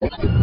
Thank you.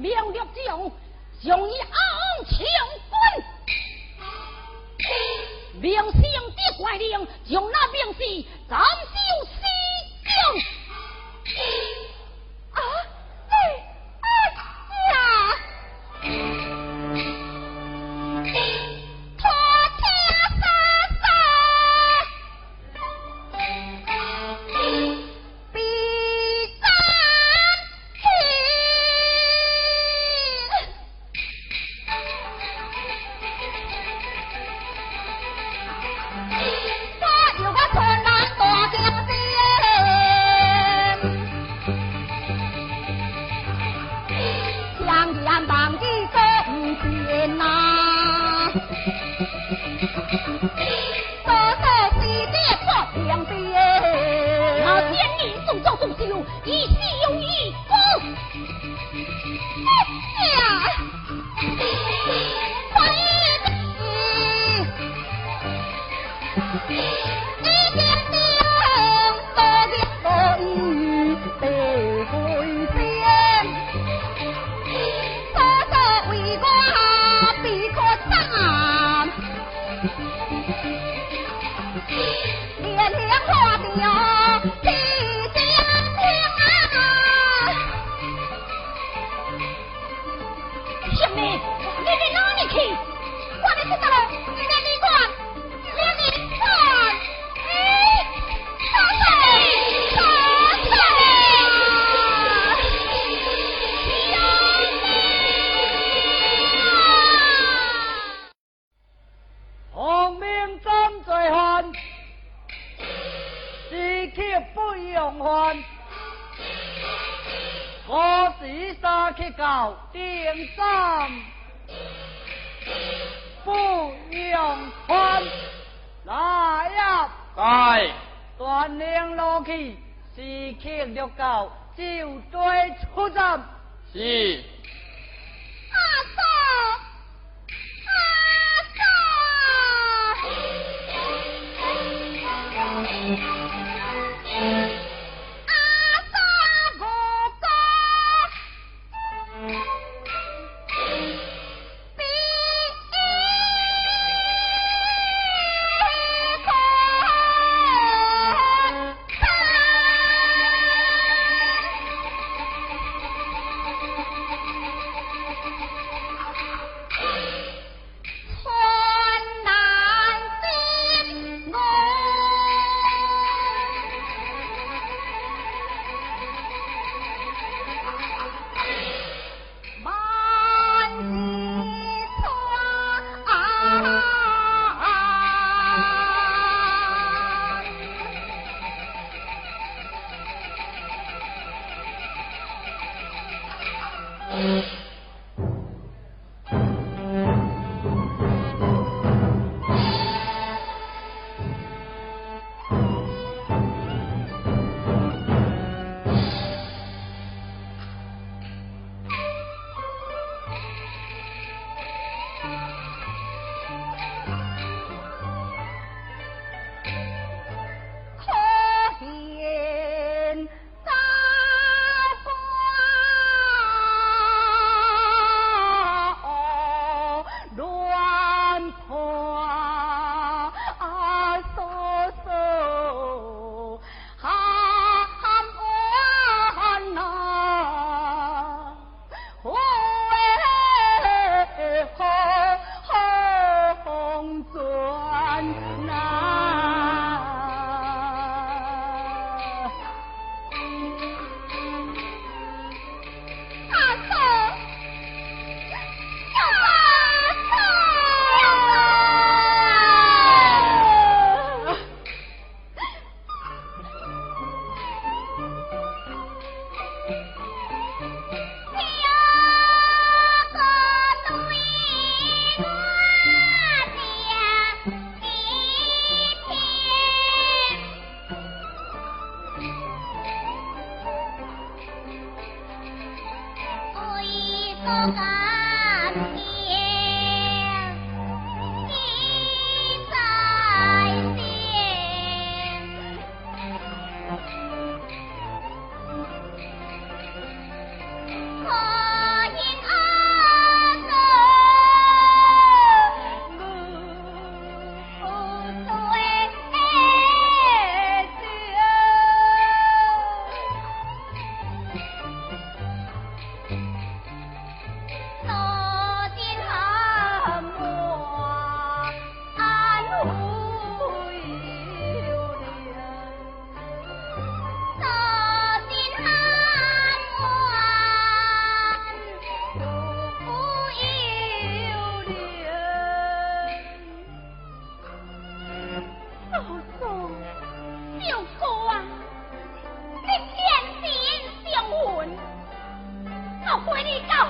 妙药之后，将伊昂枪关。明星的怪灵，将那明星斩。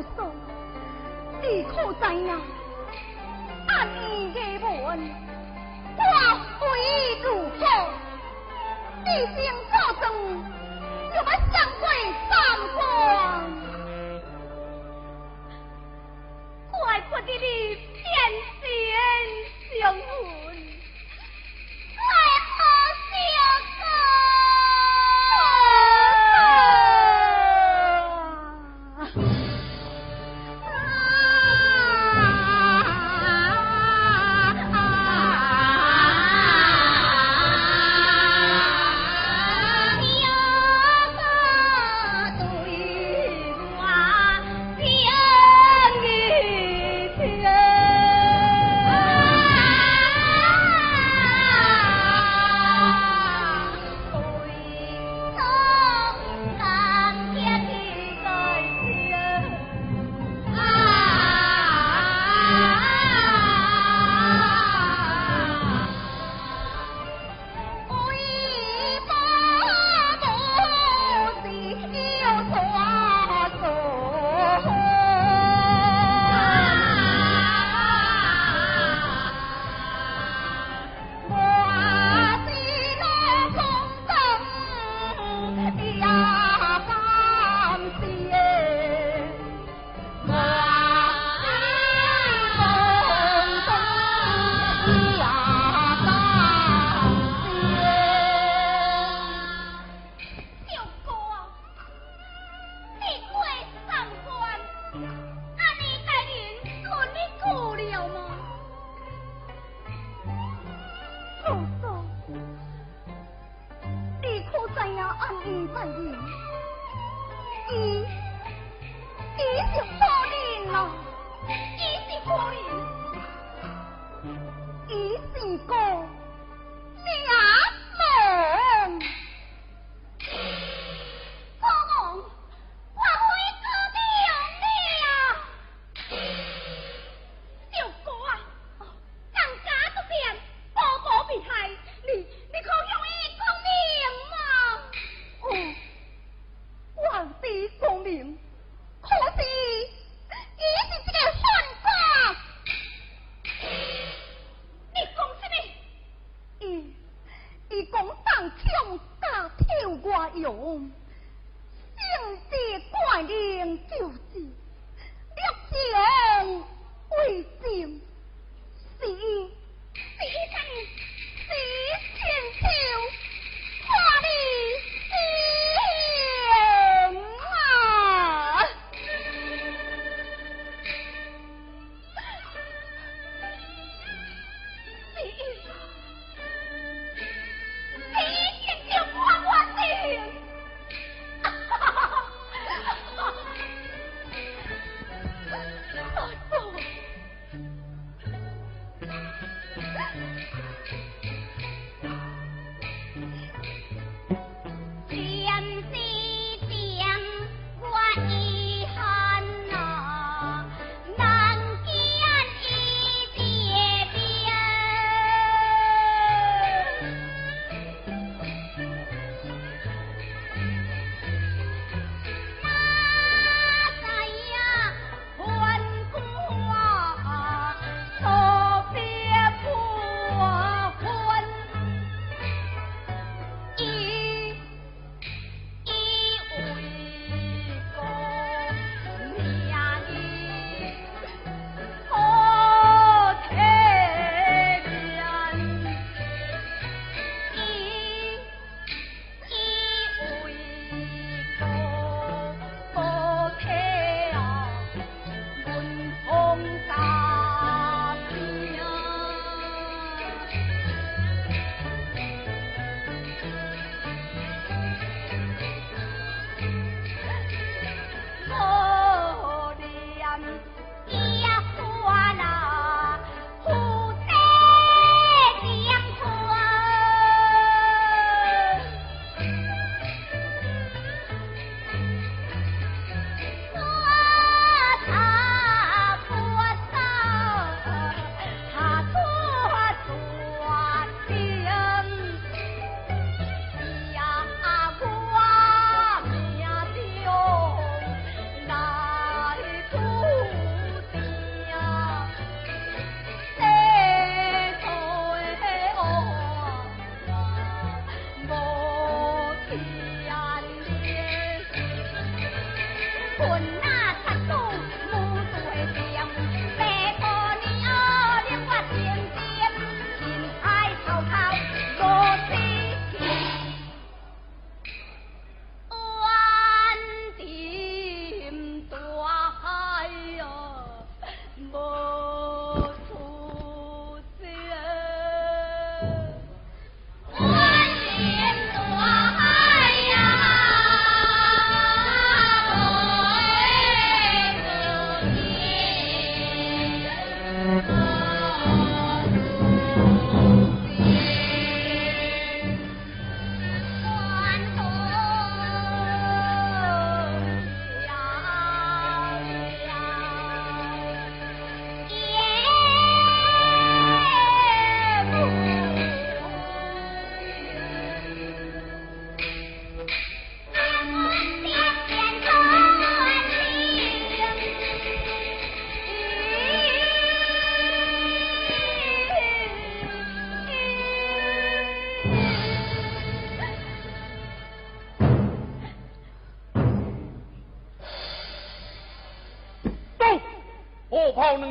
叔叔，你可知呀？阿你的问，我非如何？你先高中，就要相会三光。怪不得你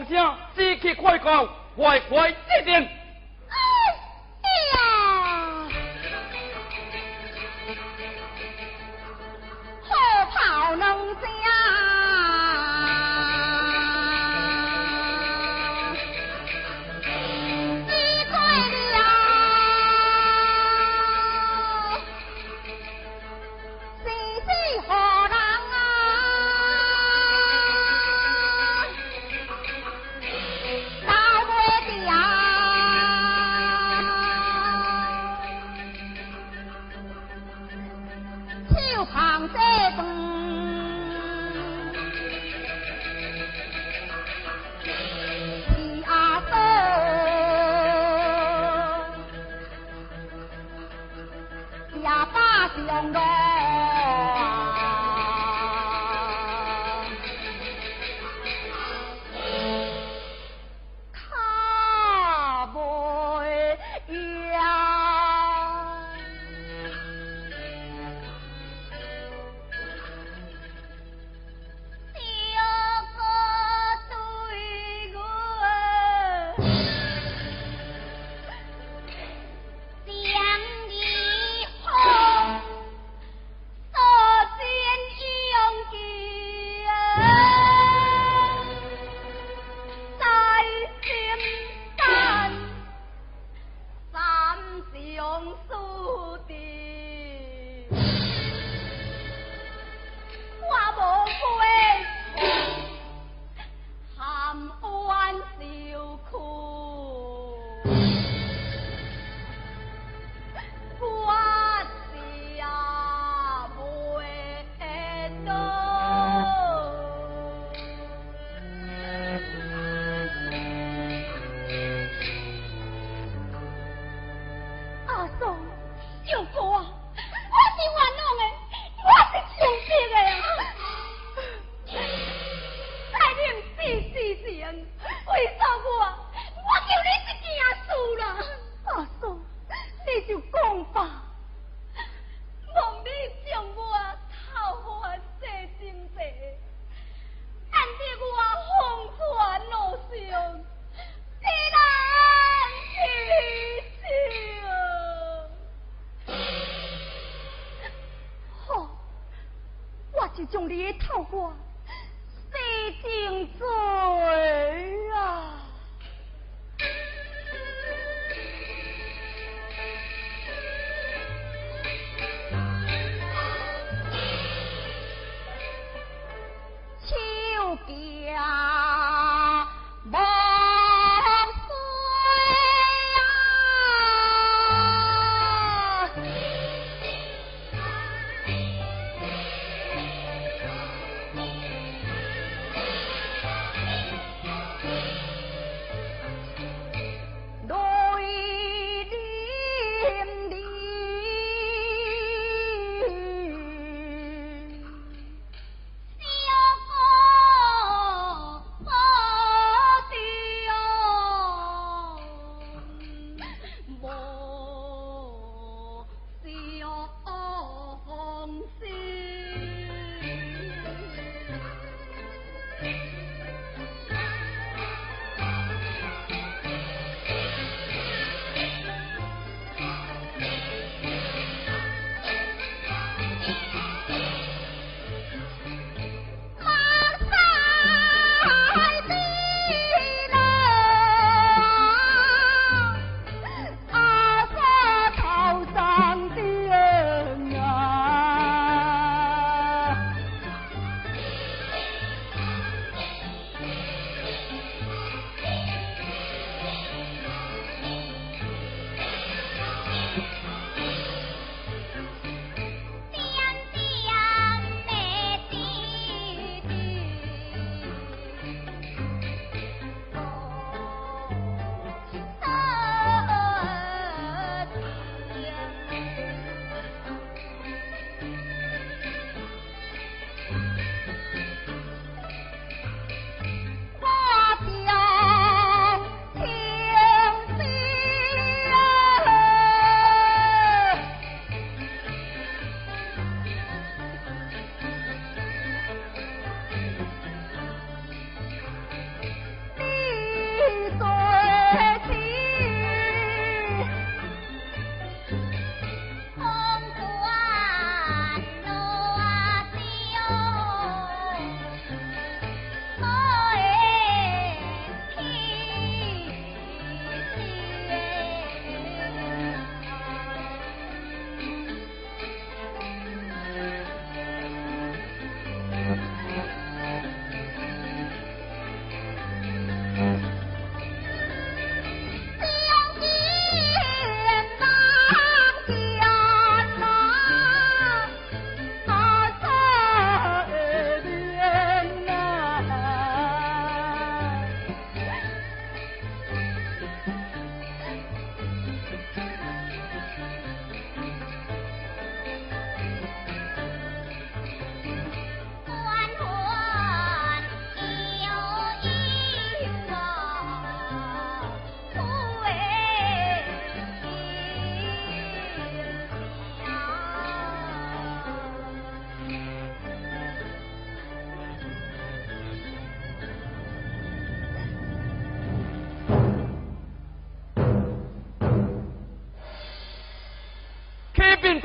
火炮两声，士气快高，快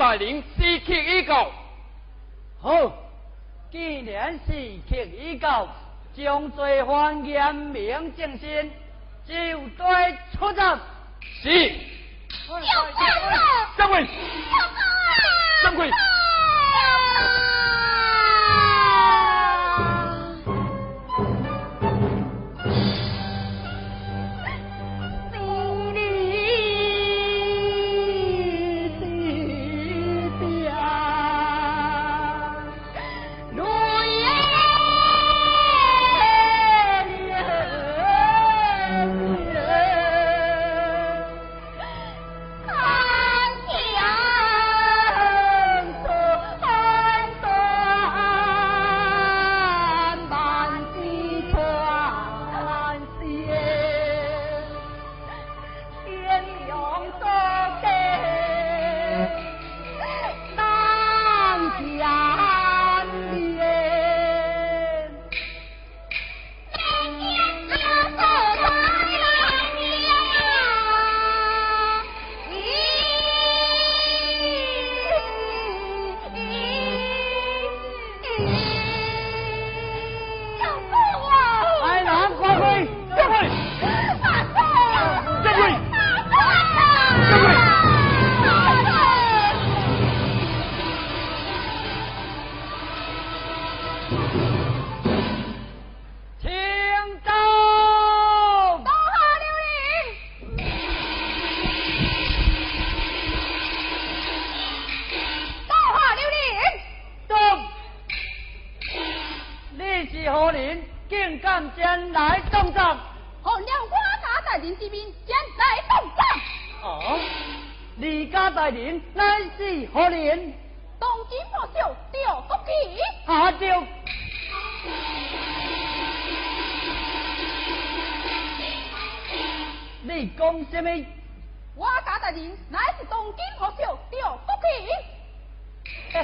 大人司刻已告。好，既然司刻已告，将罪犯严明正身，就对出战。是。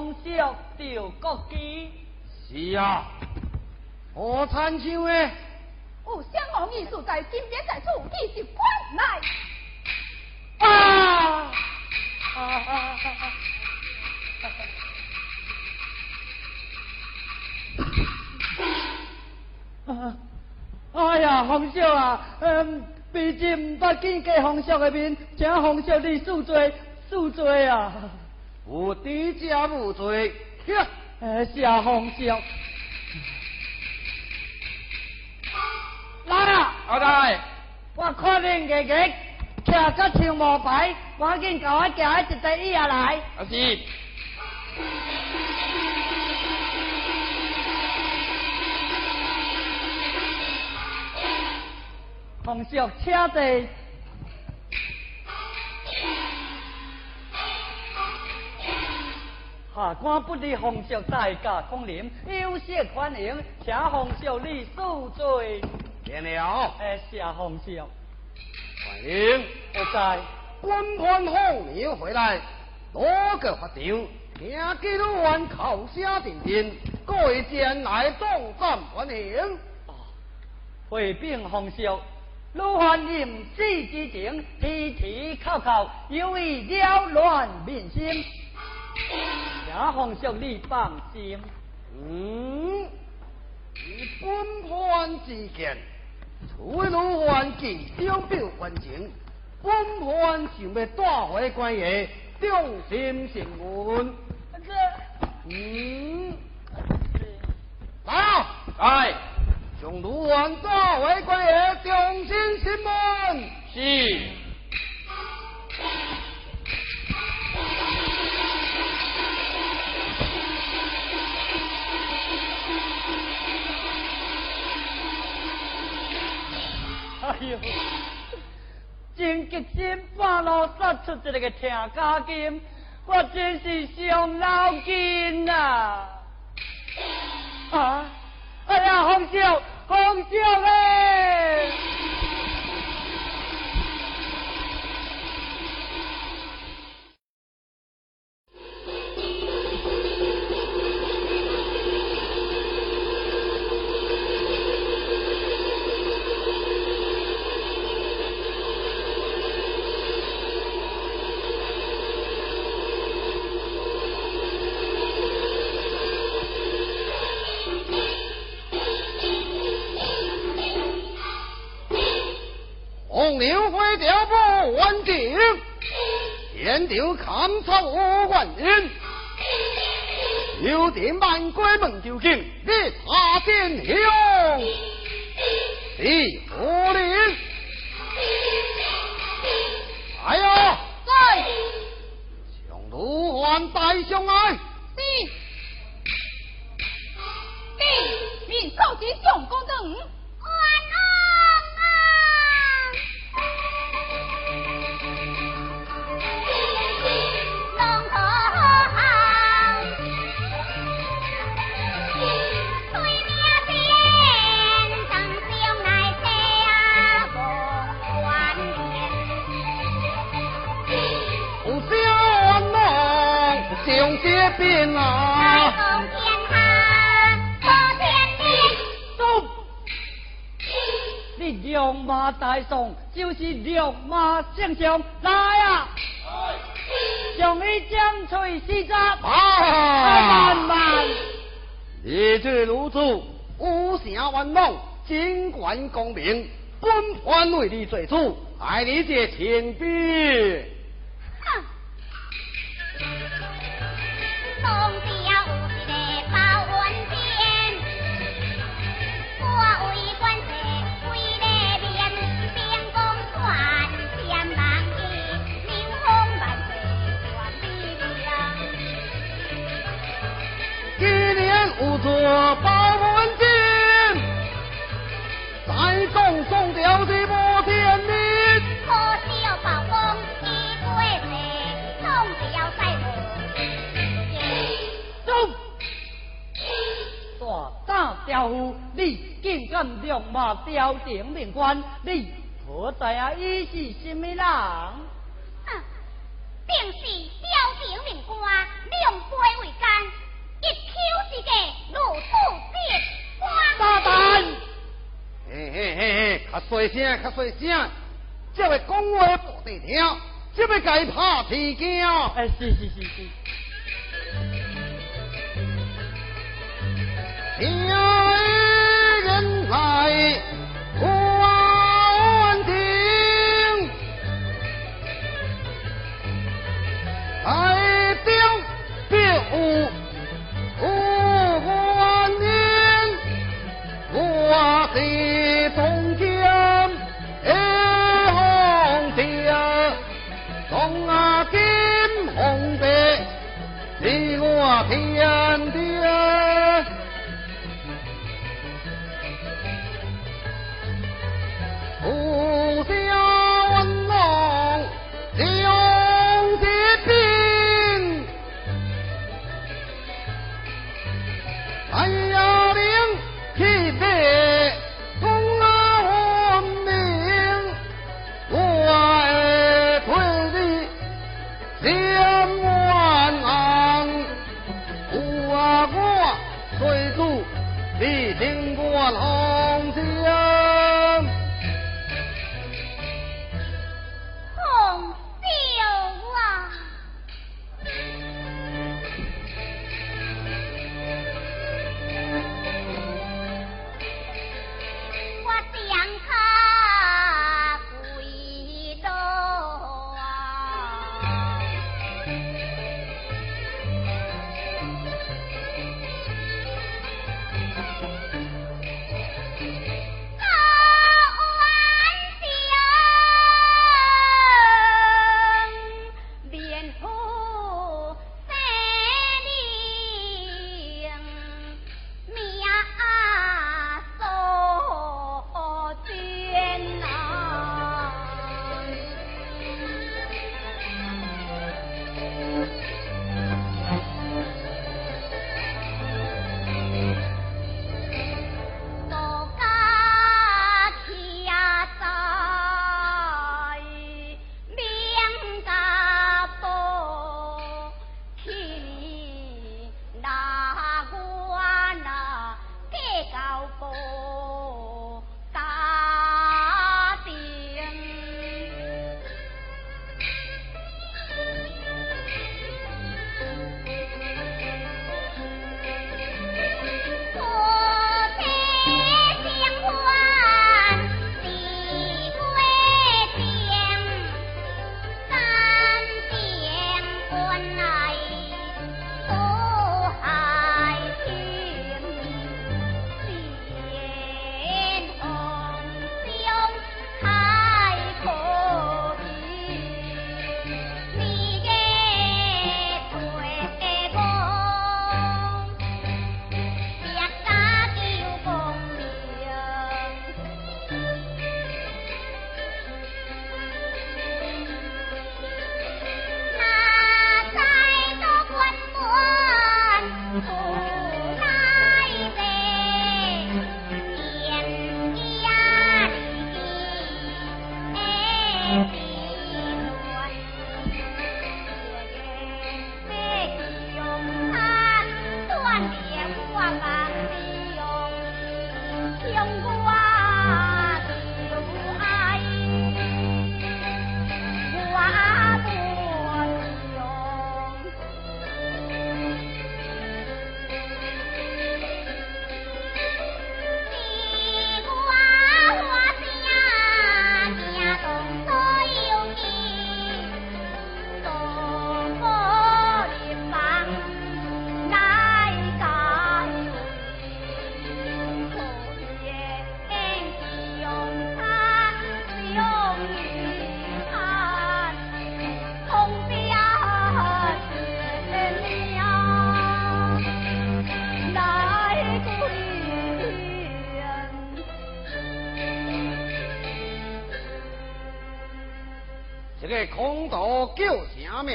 你是红烧赵国基？是啊。何参像诶？有相同艺术在金边在处，你是快来。啊！啊啊啊啊！哎呀，洪少啊，嗯，毕竟唔捌见过洪少的面，请洪少你恕罪，恕罪啊！无敌加无罪，呀，哎，谢洪少。来啊！阿大，我看恁个个徛个像毛牌，赶紧甲我夹一只椅下来。阿是。洪少，请坐。下官不知洪少在家空临，有些欢迎，请洪少你恕罪。见了。哎，谢洪少。欢迎。我在。官官后年回来，多个法场，听见鲁员口声阵阵，各位前来当站欢迎。回禀洪少。鲁汉淫志之情，提提口口，有意扰乱民心。也奉上你放心。嗯，以本官之见，除非鲁汉见张表还情，本官想要带回官爷，忠心信问。嗯，来，来。将卢王抓回官爷，重新审问。是。哎呦，真急真半路杀出一个听家金，我真是伤脑筋呐！啊！哎呀，红烧，红烧嘞！天朝看草无万人，有点万鬼门究竟，你他天雄，地火灵，哎呀，在，将卢汉带上来，兵啊！在天下破天地。走！你两马大宋就是两马正将，来啊！将你将锤西扎！慢慢。你这如此，无暇玩弄，尽管公明，本官为你做主，爱你这钱币。作报文金，再送送掉这波天命。可惜要报功一归来，总是要再走。大胆刁夫，你竟敢亮马吊顶命官，你可知啊？伊是什么人？哼，定是吊顶命官，两杯为干。一口之家，如土地大胆！嘿嘿嘿嘿，较细声，较细声，这位讲话不得听，这位该怕天惊。哎，是是是是。天人来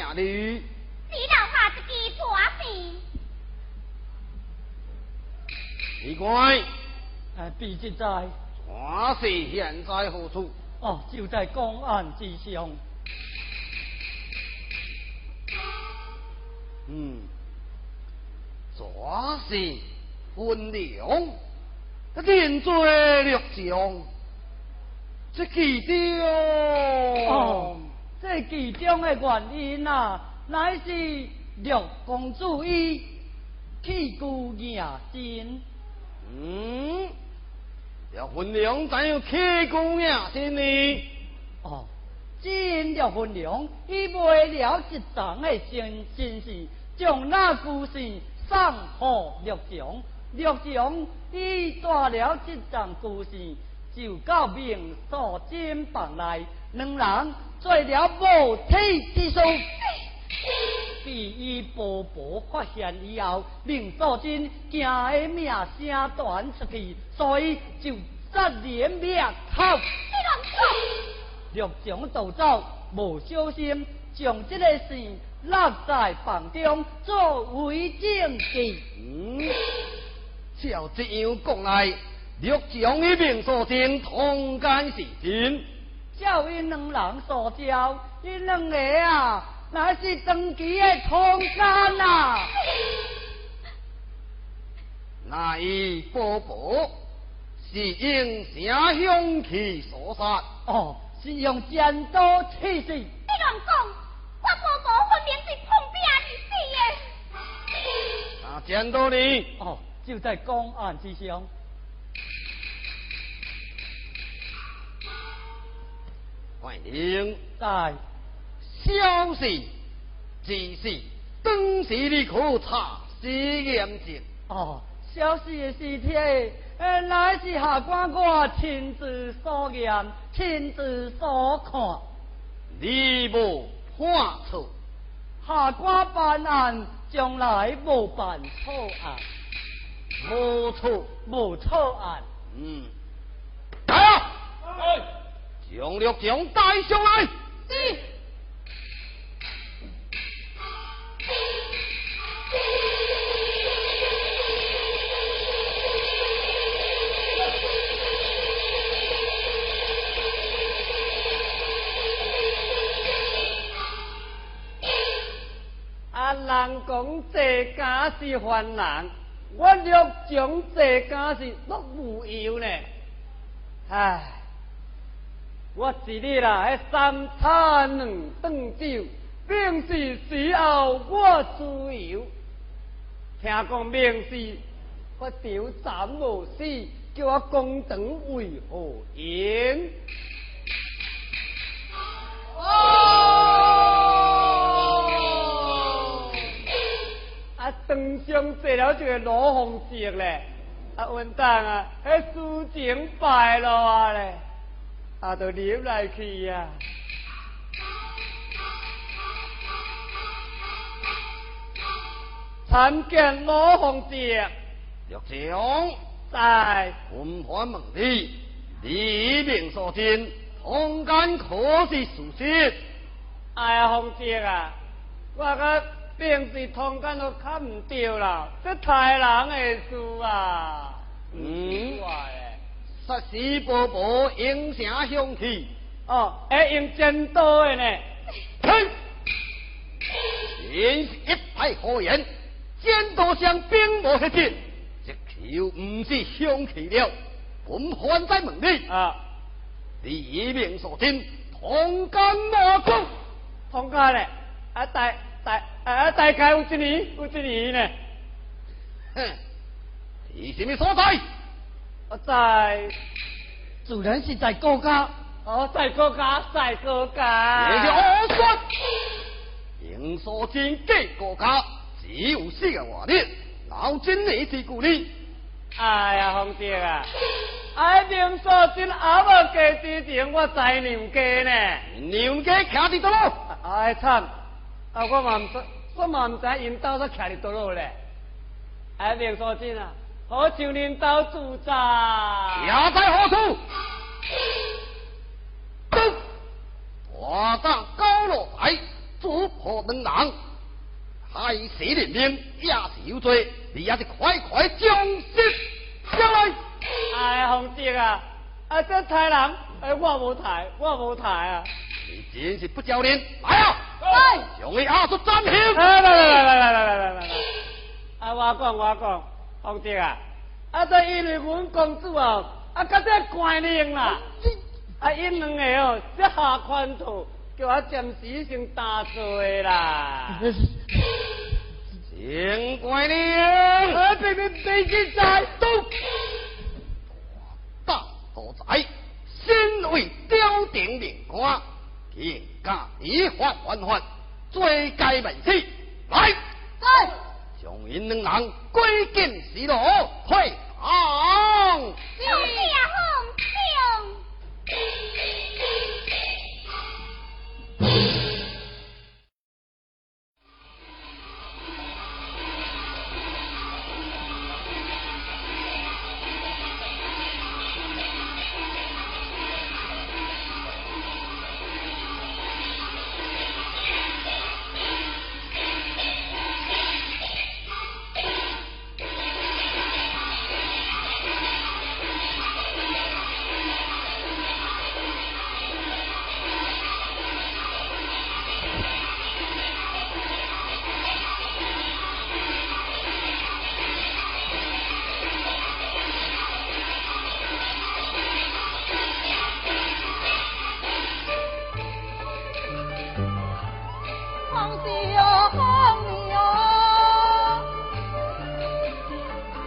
啥名哩？你老爸自己做事。奇怪，哎，毕竟在抓事现在何处？哦，就在公案之上。嗯，抓事分量，定罪六将，这几条？哦，这其中的原因啊，乃是六公主伊弃孤野真。嗯，要分量怎样起功呀？是呢？哦，真要分量，伊为了一桩的真真事，将那故事送予六强。六强伊带了这桩故事，就到明所金房内，两人做了无体之书。被伊婆婆发现以后，令素贞惊的名声传出去，所以就杀人灭口。陆强逃走，无小心将这个事落在房中，作为证据。嗯，照这样讲来，陆强与明素贞同奸是真。照因两人所交，因两个啊。那是长期的通奸呐！那一伯伯是用啥凶器所杀？哦，是用剪刀刺死。你乱讲！我伯伯分明是碰壁而死的。那剪刀呢？哦，就在公案之上。快点！在。消息只是当时你可查实验证哦，消息的事体，呃，乃是下官我亲自所验，亲自所看。你无判错，下官办案从来无办错案，无错无错案。嗯，来啊！将六将带上来。人讲这家是犯人，我略讲这家是落无忧呢。唉，我是你啦，迄三餐两顿酒，并是死后我自由。听讲明是我丢斩无死，叫我公堂为何言？当上坐了一个罗红石咧，啊，混蛋啊，迄事情败落啊咧，啊，都入来去呀。参见罗红石，陆将在文官问你，李明所见，同间可是事实？哎呀，红石啊，我个。平时通奸都看唔到啦，这太人的事啊！嗯，杀死伯伯用啥凶器？哦，会用剪刀的呢。哼！真是一派胡言，剪刀上并无血迹，这球唔是凶器了。本官在问你啊，你一命所听，通奸哪个？通奸嘞，啊大。大啊！大概有一年，有一年呢。哼，你什么所在？我在，主人是在高家。哦，在高家，在高家。你是何说？应所见给高家，只有四个话呢。老真你是故里。哎呀，皇帝啊！哎，明所见阿伯家之前，我在娘家呢。娘家徛伫倒咯？哎，惨！啊！我嘛唔知，我嘛唔知因兜在徛伫倒落咧。哎，明所真啊，好像恁兜住宅。也在何处？都，我当高落台，破等人，害死人命也是有罪，你也是快快将死下来。哎，洪杰啊，啊这抬人，哎我无抬，我无抬啊。你真是不教练，来啊！来，将你押出斩刑。来来来来来来来来来来！啊，我讲我讲，洪杰啊，啊这因为阮公主哦，啊甲这官令啦，啊因两个哦，这下款土，叫我暂时先打罪啦。请怪令，啊，别别别去在都。大狗仔，身为朝廷命官，应加依法还法，罪该万死。来，来，将因两人归进西路，退堂。是啊，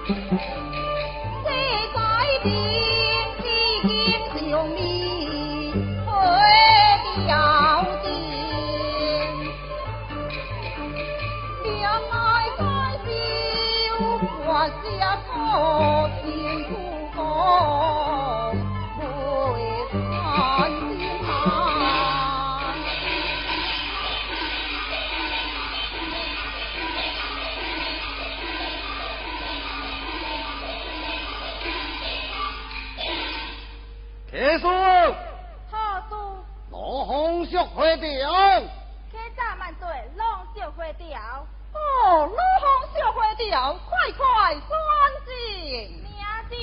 Thank you. 好事，好事，怒风烧花条，乞渣万岁，拢烧花。哦，龙风烧花，快快选进，名字，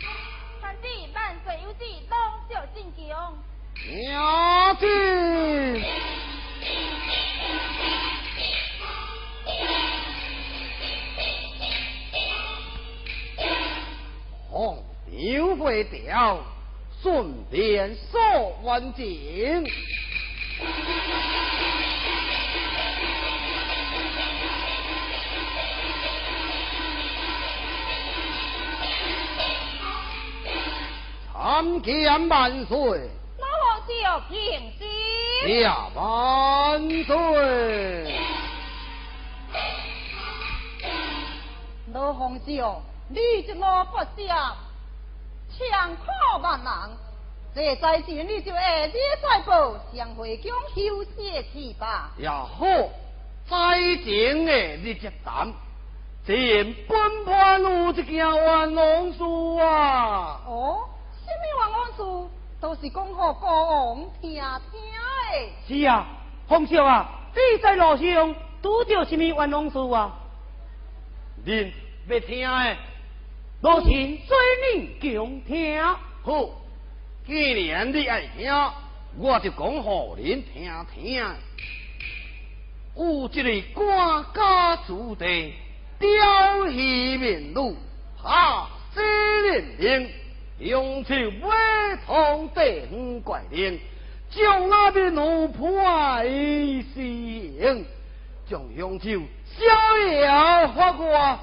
名字，万岁有子，拢烧进枪，名字。会调，顺便说完景。参见万岁！老叫平心。呀，万岁！老皇兄，你这老不孝！强迫万难，这在前你就下日再报，向回宫休息去吧。也好，再前的日节谈，前本判有一件冤枉事啊。哦，什么冤枉事？都是讲给国王听听的。是啊，洪少啊，你在路上拄着什么冤枉事啊？恁要听的，罗请随你共听。好，既然你爱听，我就讲互恁听听。有一个官家子弟，雕戏面女，下死人命，用手委通地方怪令，将那边奴判死刑，将凶手逍遥法官，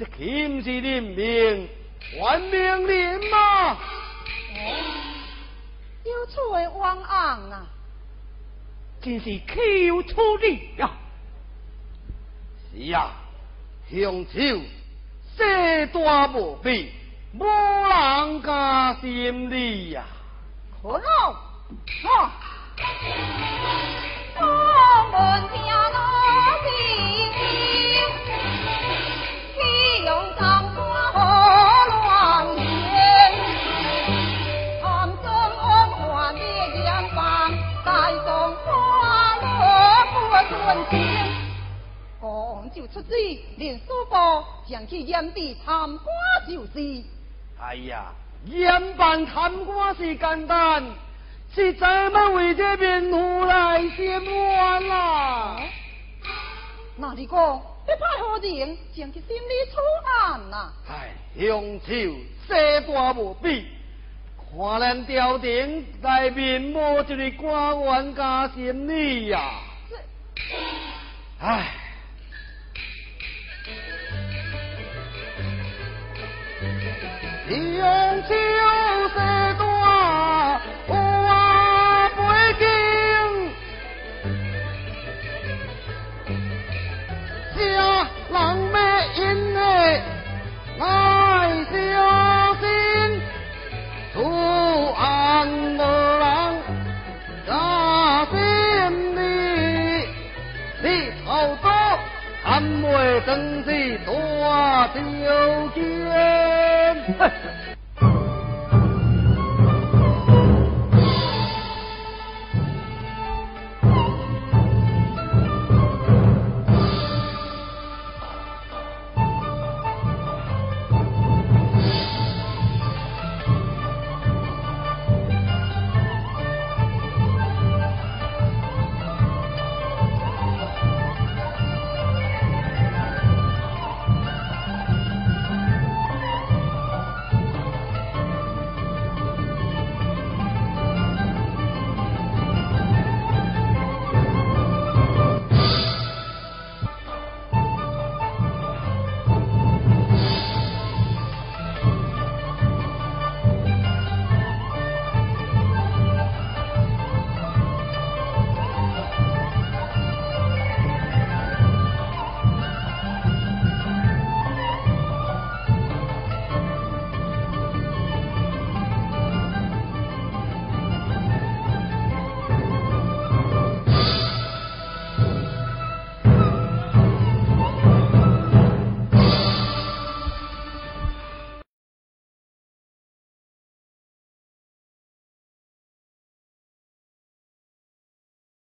这岂是人命还命人吗？有处的冤案啊！真是岂有处理呀！是啊，凶手势大无比，无人加心理呀、可能，啊！我们听出旨，连书包将其验地参官就是。哎呀，验办贪官是简单，是怎么为这面户来先冤啦？那你讲，你派何人将其心里出案呐？哎，凶手势大无比，看咱朝廷内面无一个官员加审理呀。唉。用酒色大，我背经，家人要因的爱小心，出安无人加心里，你好多还未登记大条件。 허